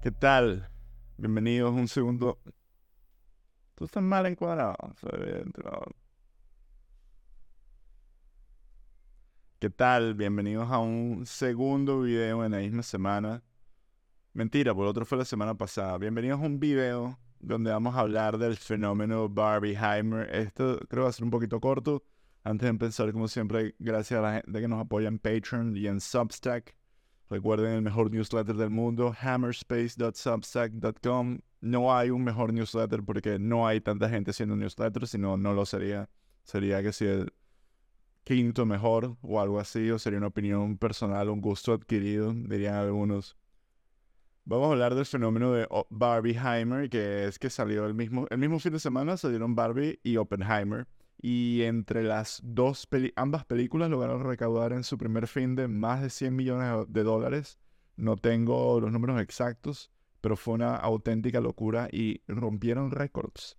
¿Qué tal? Bienvenidos un segundo. Tú estás mal encuadrado. ¿Qué tal? Bienvenidos a un segundo video en la misma semana. Mentira, por otro fue la semana pasada. Bienvenidos a un video donde vamos a hablar del fenómeno Barbieheimer. Esto creo va a ser un poquito corto. Antes de empezar, como siempre, gracias a la gente que nos apoya en Patreon y en Substack. Recuerden el mejor newsletter del mundo, hammerspace.substack.com. No hay un mejor newsletter porque no hay tanta gente haciendo newsletters, sino no lo sería. Sería que si el quinto mejor o algo así, o sería una opinión personal, un gusto adquirido, dirían algunos. Vamos a hablar del fenómeno de Barbieheimer, que es que salió el mismo, el mismo fin de semana, salieron Barbie y Oppenheimer. Y entre las dos, ambas películas lograron recaudar en su primer fin de más de 100 millones de dólares. No tengo los números exactos, pero fue una auténtica locura y rompieron récords.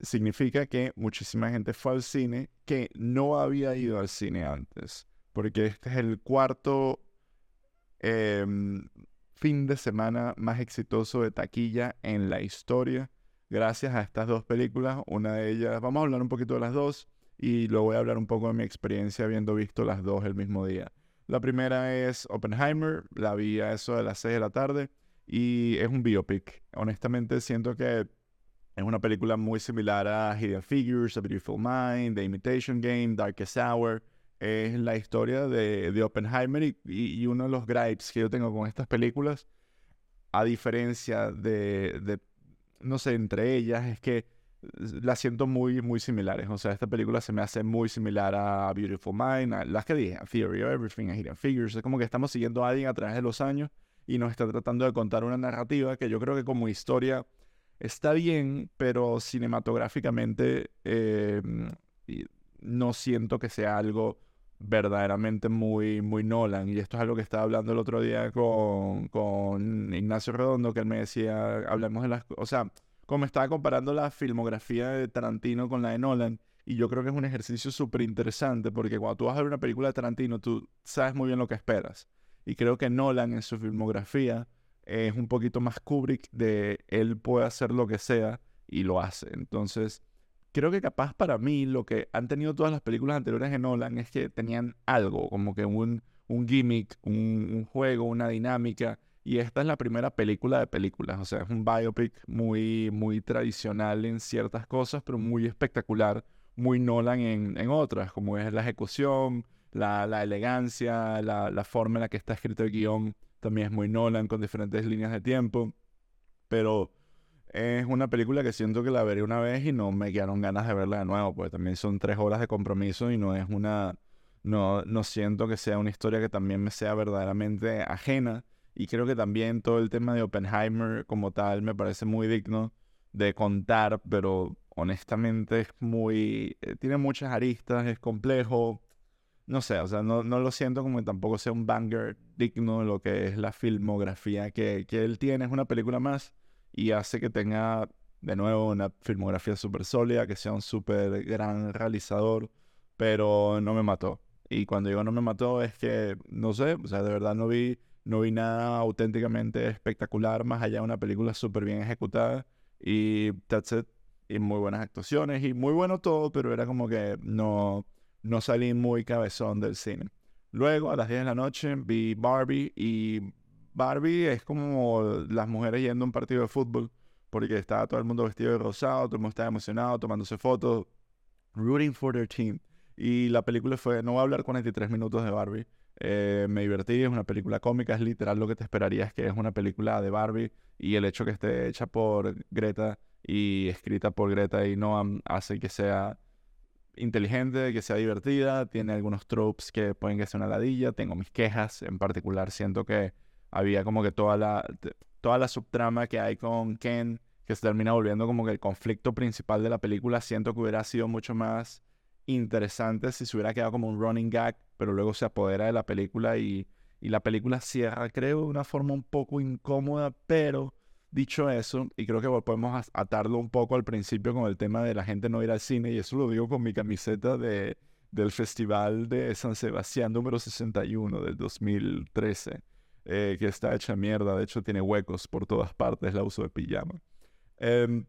Significa que muchísima gente fue al cine que no había ido al cine antes, porque este es el cuarto em, fin de semana más exitoso de taquilla en la historia gracias a estas dos películas. Una de ellas, vamos a hablar un poquito de las dos y luego voy a hablar un poco de mi experiencia habiendo visto las dos el mismo día. La primera es Oppenheimer, la vi a eso de las 6 de la tarde y es un biopic. Honestamente siento que es una película muy similar a Hidden Figures, A Beautiful Mind, The Imitation Game, Darkest Hour. Es la historia de, Oppenheimer y, uno de los gripes que yo tengo con estas películas, a diferencia de no sé, entre ellas es que las siento muy, muy similares. O sea, esta película se me hace muy similar a Beautiful Mind, las que dije, a Theory of Everything, a Hidden Figures. Es como que estamos siguiendo a alguien a través de los años y nos está tratando de contar una narrativa que yo creo que como historia está bien, pero cinematográficamente eh, no siento que sea algo verdaderamente muy, muy Nolan. Y esto es algo que estaba hablando el otro día con, con Ignacio Redondo, que él me decía, hablemos de las... O sea, como estaba comparando la filmografía de Tarantino con la de Nolan. Y yo creo que es un ejercicio súper interesante porque cuando tú vas a ver una película de Tarantino, tú sabes muy bien lo que esperas. Y creo que Nolan en su filmografía es un poquito más Kubrick de él puede hacer lo que sea y lo hace. Entonces, creo que capaz para mí lo que han tenido todas las películas anteriores de Nolan es que tenían algo, como que un, un gimmick, un, juego, una dinámica. Y esta es la primera película de películas, o sea, es un biopic muy, muy tradicional en ciertas cosas, pero muy espectacular, muy Nolan en, en otras, como es la ejecución, la, la elegancia, la, la, forma en la que está escrito el guion, también es muy Nolan con diferentes líneas de tiempo. Pero es una película que siento que la veré una vez y no me quedaron ganas de verla de nuevo, porque también son tres horas de compromiso y no es una... No, no siento que sea una historia que también me sea verdaderamente ajena. Y creo que también todo el tema de Oppenheimer como tal me parece muy digno de contar, pero honestamente es muy... Eh, tiene muchas aristas, es complejo. No sé, o sea, no, no lo siento como que tampoco sea un banger digno de lo que es la filmografía que, que él tiene. Es una película más y hace que tenga de nuevo una filmografía súper sólida, que sea un súper gran realizador, pero no me mató. Y cuando digo no me mató es que, no sé, o sea, de verdad no vi, no vi nada auténticamente espectacular, más allá de una película súper bien ejecutada y that's it. Y muy buenas actuaciones y muy bueno todo, pero era como que no, no salí muy cabezón del cine. Luego, a las 10 de la noche, vi Barbie y Barbie es como las mujeres yendo a un partido de fútbol, porque estaba todo el mundo vestido de rosado, todo el mundo estaba emocionado, tomándose fotos, rooting for their team. Y la película fue, no voy a hablar 43 minutos de Barbie, eh, me divertí, es una película cómica, es literal lo que te esperarías que es una película de Barbie y el hecho que esté hecha por Greta y escrita por Greta y Noam hace que sea inteligente, que sea divertida, tiene algunos tropes que pueden que sea una ladilla, tengo mis quejas, en particular siento que había como que toda la, toda la subtrama que hay con Ken, que se termina volviendo como que el conflicto principal de la película, siento que hubiera sido mucho más interesante si se hubiera quedado como un running gag, pero luego se apodera de la película y, y la película cierra, creo, de una forma un poco incómoda, pero dicho eso, y creo que podemos atarlo un poco al principio con el tema de la gente no ir al cine, y eso lo digo con mi camiseta de, del Festival de San Sebastián número 61 del 2013 eh, que está hecha mierda, de hecho tiene huecos por todas partes, la uso de pijama. Em,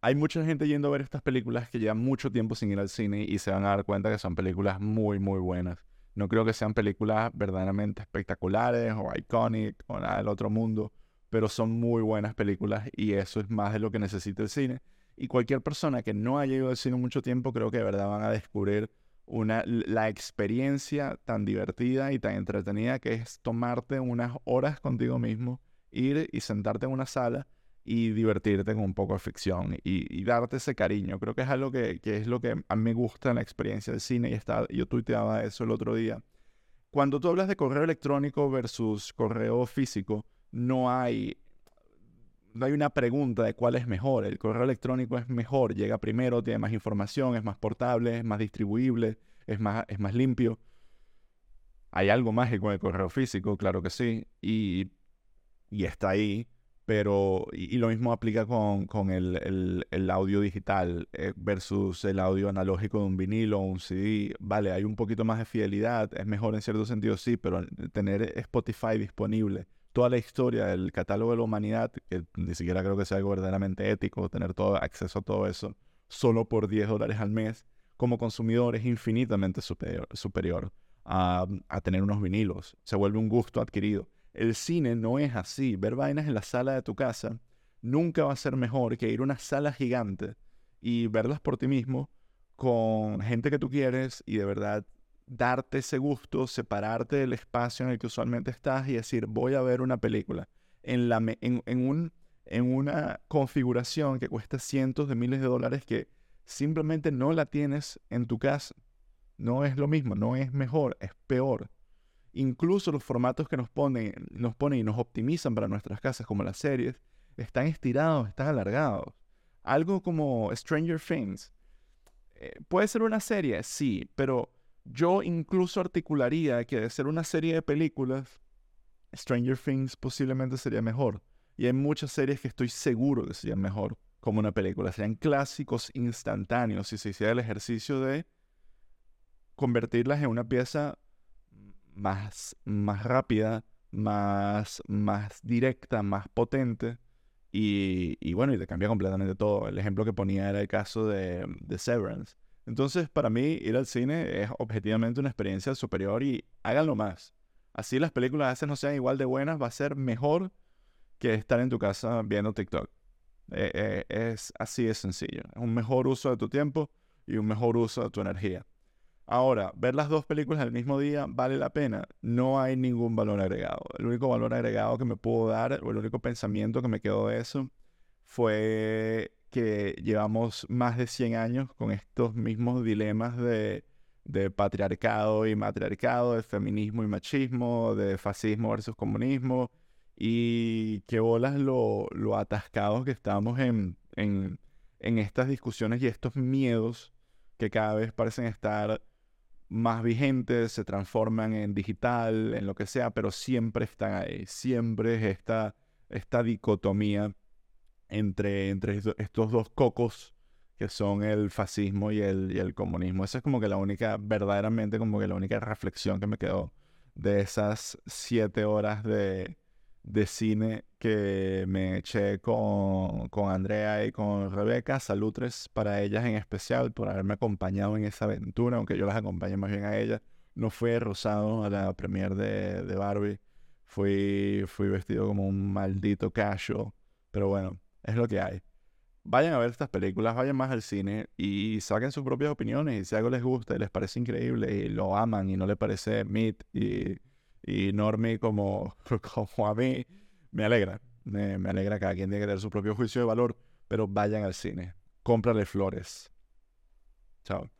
hay mucha gente yendo a ver estas películas que llevan mucho tiempo sin ir al cine y se van a dar cuenta que son películas muy, muy buenas. No creo que sean películas verdaderamente espectaculares o iconic o nada del otro mundo, pero son muy buenas películas y eso es más de lo que necesita el cine. Y cualquier persona que no haya ido al cine mucho tiempo, creo que de verdad van a descubrir una, la experiencia tan divertida y tan entretenida que es tomarte unas horas contigo mismo, ir y sentarte en una sala y divertirte con un poco de ficción y, darte ese cariño. Creo que es algo que, es lo que a mí me gusta en la experiencia del cine y está, yo tuiteaba eso el otro día. Cuando tú hablas de correo electrónico versus correo físico, no hay, no hay una pregunta de cuál es mejor. El correo electrónico es mejor, llega primero, tiene más información, es más portable, es más distribuible, es más, es más limpio. Hay algo mágico en el correo físico, claro que sí, y, y está ahí pero, y, lo mismo aplica con, con el, el, audio digital eh, versus el audio analógico de un vinilo o un CD. Vale, hay un poquito más de fidelidad, es mejor en cierto sentido, sí, pero tener Spotify disponible, toda la historia del catálogo de la humanidad, que ni siquiera creo que sea algo verdaderamente ético, tener todo acceso a todo eso, solo por 10 dólares al mes, como consumidor es infinitamente superior, superior a, a tener unos vinilos. Se vuelve un gusto adquirido. El cine no es así. Ver vainas en la sala de tu casa nunca va a ser mejor que ir a una sala gigante y verlas por ti mismo con gente que tú quieres y de verdad darte ese gusto, separarte del espacio en el que usualmente estás y decir, voy a ver una película en, la, en, un, en una configuración que cuesta cientos de miles de dólares que simplemente no la tienes en tu casa. No es lo mismo, no es mejor, es peor. Incluso los formatos que nos ponen, nos ponen y nos optimizan para nuestras casas, como las series, están estirados, están alargados. Algo como Stranger Things. Eh, puede ser una serie, sí, pero yo incluso articularía que de ser una serie de películas, Stranger Things posiblemente sería mejor. Y hay muchas series que estoy seguro que serían mejor como una película. Serían clásicos instantáneos si se hiciera el ejercicio de convertirlas en una pieza más, más rápida, más, más directa, más potente. Y, bueno, y te cambia completamente todo. El ejemplo que ponía era el caso de, de Severance. Entonces, para mí, ir al cine es objetivamente una experiencia superior y háganlo más. Así las películas a veces no sean igual de buenas, va a ser mejor que estar en tu casa viendo TikTok. Eh, eh, es así de sencillo. Es un mejor uso de tu tiempo y un mejor uso de tu energía. Ahora, ver las dos películas el mismo día vale la pena. No hay ningún valor agregado. El único valor agregado que me pudo dar, o el único pensamiento que me quedó de eso, fue que llevamos más de 100 años con estos mismos dilemas de, patriarcado y matriarcado, de feminismo y machismo, de fascismo versus comunismo, y qué bolas lo, atascados que estamos en, estas discusiones y estos miedos que cada vez parecen estar más vigentes, se transforman en digital, en lo que sea, pero siempre están ahí. Siempre es esta dicotomía entre, entre estos dos cocos que son el fascismo y el, y el comunismo. Esa es como que la única, verdaderamente como que la única reflexión que me quedó de esas siete horas de, de cine que me eché con, con Andrea y con Rebeca. Salutres para ellas en especial por haberme acompañado en esa aventura, aunque yo las acompañé más bien a ellas. No fui rosado a la premiere de, de Barbie. Fui, fui vestido como un maldito casual. Pero bueno, es lo que hay. Vayan a ver estas películas, vayan más al cine y saquen sus propias opiniones. Y si algo les gusta y les parece increíble y lo aman y no les parece Meat y, y Normie como, como a mí, me alegra. Me, me alegra. Cada quien tiene que tener su propio juicio de valor, pero vayan al cine. Cómprale flores. Chao.